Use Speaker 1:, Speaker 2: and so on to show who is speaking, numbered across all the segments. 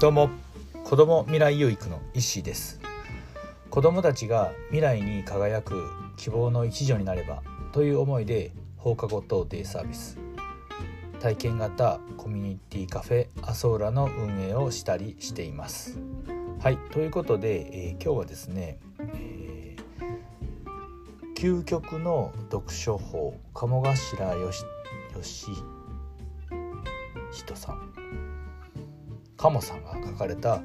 Speaker 1: どうも子ども未来養育の石井です。子どもたちが未来に輝く希望の一助になればという思いで放課後等デイサービス。体験型コミュニティカフェアソーラの運営をしたりしています。はいということで、えー、今日はですね、えー、究極の読書法鴨頭よしよし人さん。鴨さんが書かれた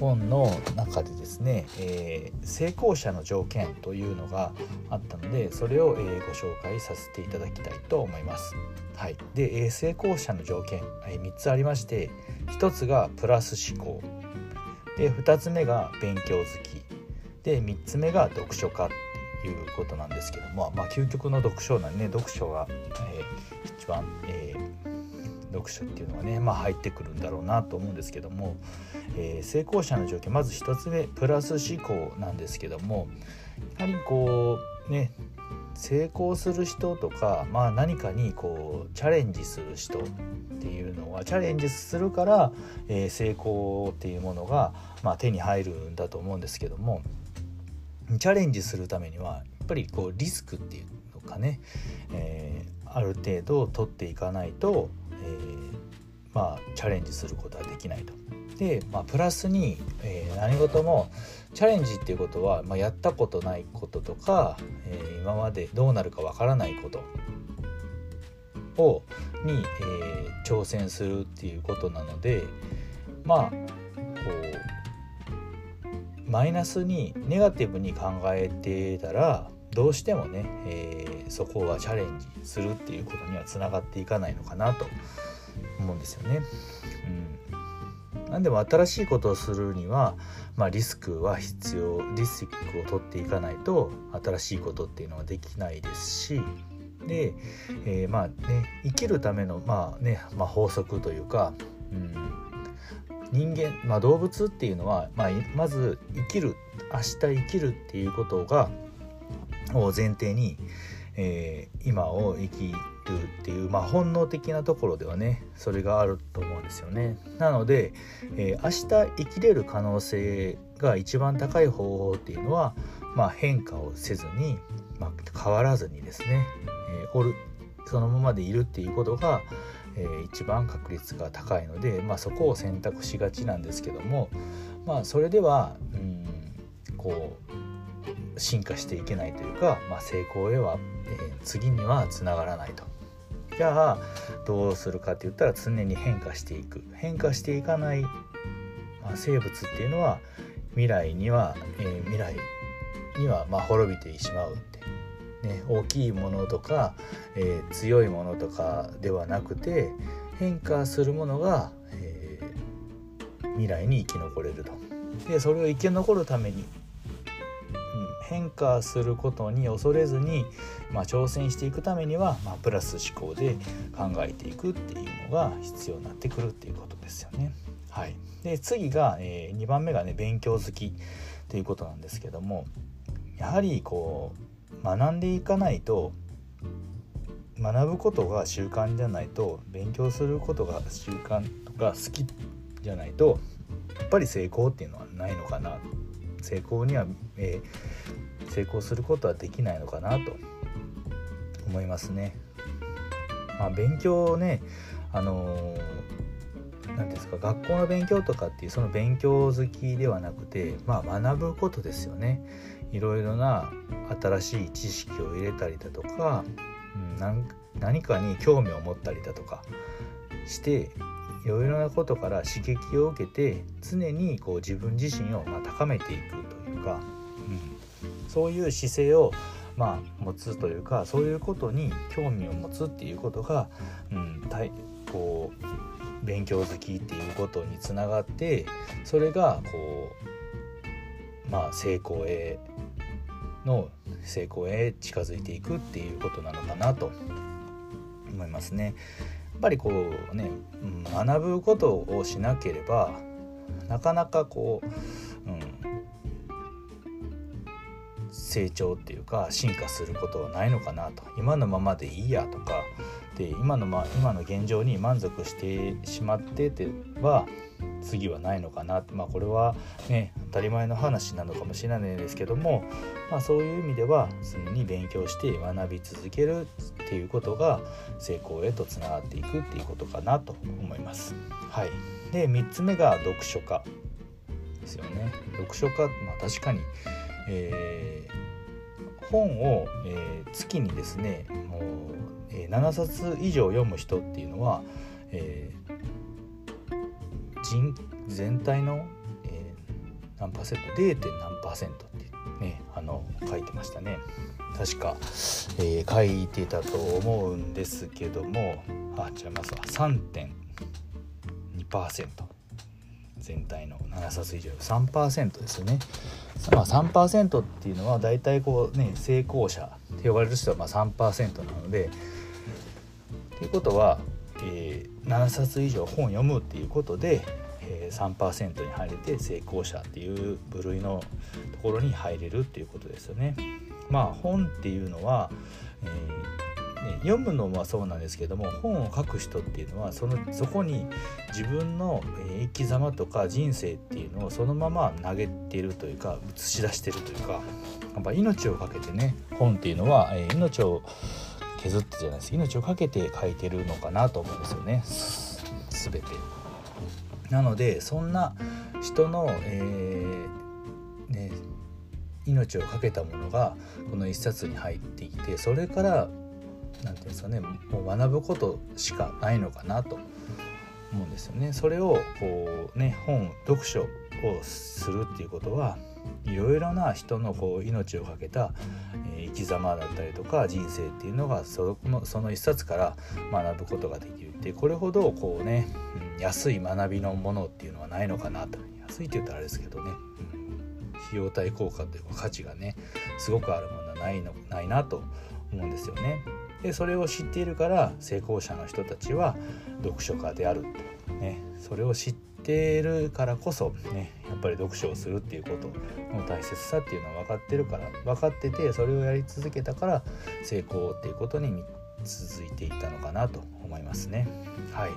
Speaker 1: 本の中でですね、えー、成功者の条件というのがあったのでそれを、えー、ご紹介させていただきたいと思います。はい、で、えー、成功者の条件、えー、3つありまして1つがプラス思考。で2つ目が勉強好き。で3つ目が読書家っていうことなんですけども、まあ、究極の読書なんで、ね、読書が、えー、一番、えー読書っていうのはね、まあ、入ってくるんだろうなと思うんですけども、えー、成功者の条件まず1つ目プラス思考なんですけどもやはりこうね成功する人とか、まあ、何かにこうチャレンジする人っていうのはチャレンジするから、えー、成功っていうものが、まあ、手に入るんだと思うんですけどもチャレンジするためにはやっぱりこうリスクっていうのかね、えー、ある程度取っていかないと、まあ、チャレンジすることはできないと。で、まあ、プラスに、えー、何事もチャレンジっていうことは、まあ、やったことないこととか、えー、今までどうなるかわからないことをに、えー、挑戦するっていうことなのでまあこうマイナスにネガティブに考えてたらどうしてもね、えー、そこはチャレンジするっていうことにはつながっていかないのかなと思うんですよね。うん、何でも新しいことをするには、まあ、リスクは必要リスクを取っていかないと新しいことっていうのはできないですしで、えー、まあね生きるための、まあねまあ、法則というか、うん、人間、まあ、動物っていうのは、まあ、まず生きる明日生きるっていうことがを前提に、えー、今を生きるっていう、まあ、本能的なところではねそれがあると思うんですよね。なので、えー、明日生きれる可能性が一番高い方法っていうのは、まあ、変化をせずに、まあ、変わらずにですね、えー、おるそのままでいるっていうことが、えー、一番確率が高いので、まあ、そこを選択しがちなんですけども、まあ、それではうんこう進化していけないというか、まあ、成功へは、えー、次にはつながらないと。じゃあどうするかって言ったら常に変化していく変化していかない、まあ、生物っていうのは未来には、えー、未来にはま滅びてしまうって、ね、大きいものとか、えー、強いものとかではなくて変化するものが、えー、未来に生き残れると。でそれを生き残るために変化することに恐れずに、まあ、挑戦していくためには、まあ、プラス思考で考えていくっていうのが必要になってくるっていうことですよね。はい、で次が、えー、2番目がね勉強好きということなんですけどもやはりこう学んでいかないと学ぶことが習慣じゃないと勉強することが習慣とか好きじゃないとやっぱり成功っていうのはないのかな成功には、えー、成功することはできないのかなと思いますね。まあ、勉強ねあの何ですか学校の勉強とかっていうその勉強好きではなくて、まあ、学ぶことですよね。いろいろな新しい知識を入れたりだとか、うん、何かに興味を持ったりだとかしていろいろなことから刺激を受けて常にこう自分自身をま高めていくというか、うん、そういう姿勢をまあ持つというかそういうことに興味を持つっていうことが、うん、こう勉強好きっていうことにつながってそれがこうまあ成功への成功へ近づいていくっていうことなのかなと思いますね。っぱりこうね、学ぶことをしなければなかなかこう、成長っていうか進化することはないのかなと今のままでいいやとかで今の,、ま、今の現状に満足してしまってては次はないのかなまあこれはね当たり前の話なのかもしれないですけども、まあ、そういう意味では常に勉強して学び続けるっていうことが成功へとつながっていくっていうことかなと思います。はい、で3つ目が読書家ですよね。読書家、まあ、確かに、えー、本を、えー、月にですねもう、えー、7冊以上読む人っていうのは、えー、人全体の、えー、何パーセント 0. 何パーセントってねあの書いてましたね確か、えー、書いてたと思うんですけどもあ違いますわ3.2%全体の7冊以上。3%ですよね、まあ、3%っていうのは大体こうね成功者って呼ばれる人はまあ3%なので。ということは、えー、7冊以上本読むっていうことで、えー、3%に入れて成功者っていう部類のところに入れるっていうことですよね。まあ本っていうのは、えー、ね、読むのはそうなんですけども本を書く人っていうのはそのそこに自分の生き様とか人生っていうのをそのまま投げてるというか映し出してるというかやっぱ命を懸けてね本っていうのは、え、命を削ってじゃないです命を懸けて書いてるのかなと思うんですよね全て。なのでそんな人の、えー、ね、命を懸けたものがこの一冊に入っていてそれから何て言うんですかねもう学ぶことしかないのかなと思うんですよね。それをこうね本読書をするっていうことはいろいろな人のこう命を懸けた、え、生き様だったりとか人生っていうのがそのその一冊から学ぶことができるってこれほどこうね、安い学びのものっていうのはないのかなと安いって言ったらあれですけどね、うん、費用対効果というか価値がねすごくあるものはないのないなと思うんですよね。でそれを知っているから成功者の人たちは読書家である、ね、それを知っているからこそねやっぱり読書をするっていうことの大切さっていうのは分かってるから分かっててそれをやり続けたから成功っていうことに続いていったのかなと思いますね。はい。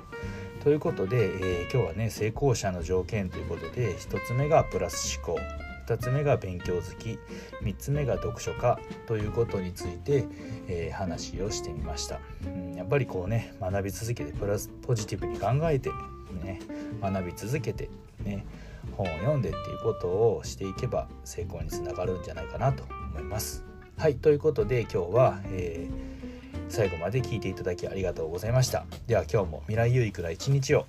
Speaker 1: ということで、えー、今日はね成功者の条件ということで1つ目がプラス思考。2つ目が勉強好き3つ目が読書家ということについて、えー、話をしてみました、うん、やっぱりこうね学び続けてプラスポジティブに考えて、ね、学び続けて、ね、本を読んでっていうことをしていけば成功につながるんじゃないかなと思います。はいということで今日は、えー最後まで聞いていただきありがとうございました。では今日も未来有益な一日を。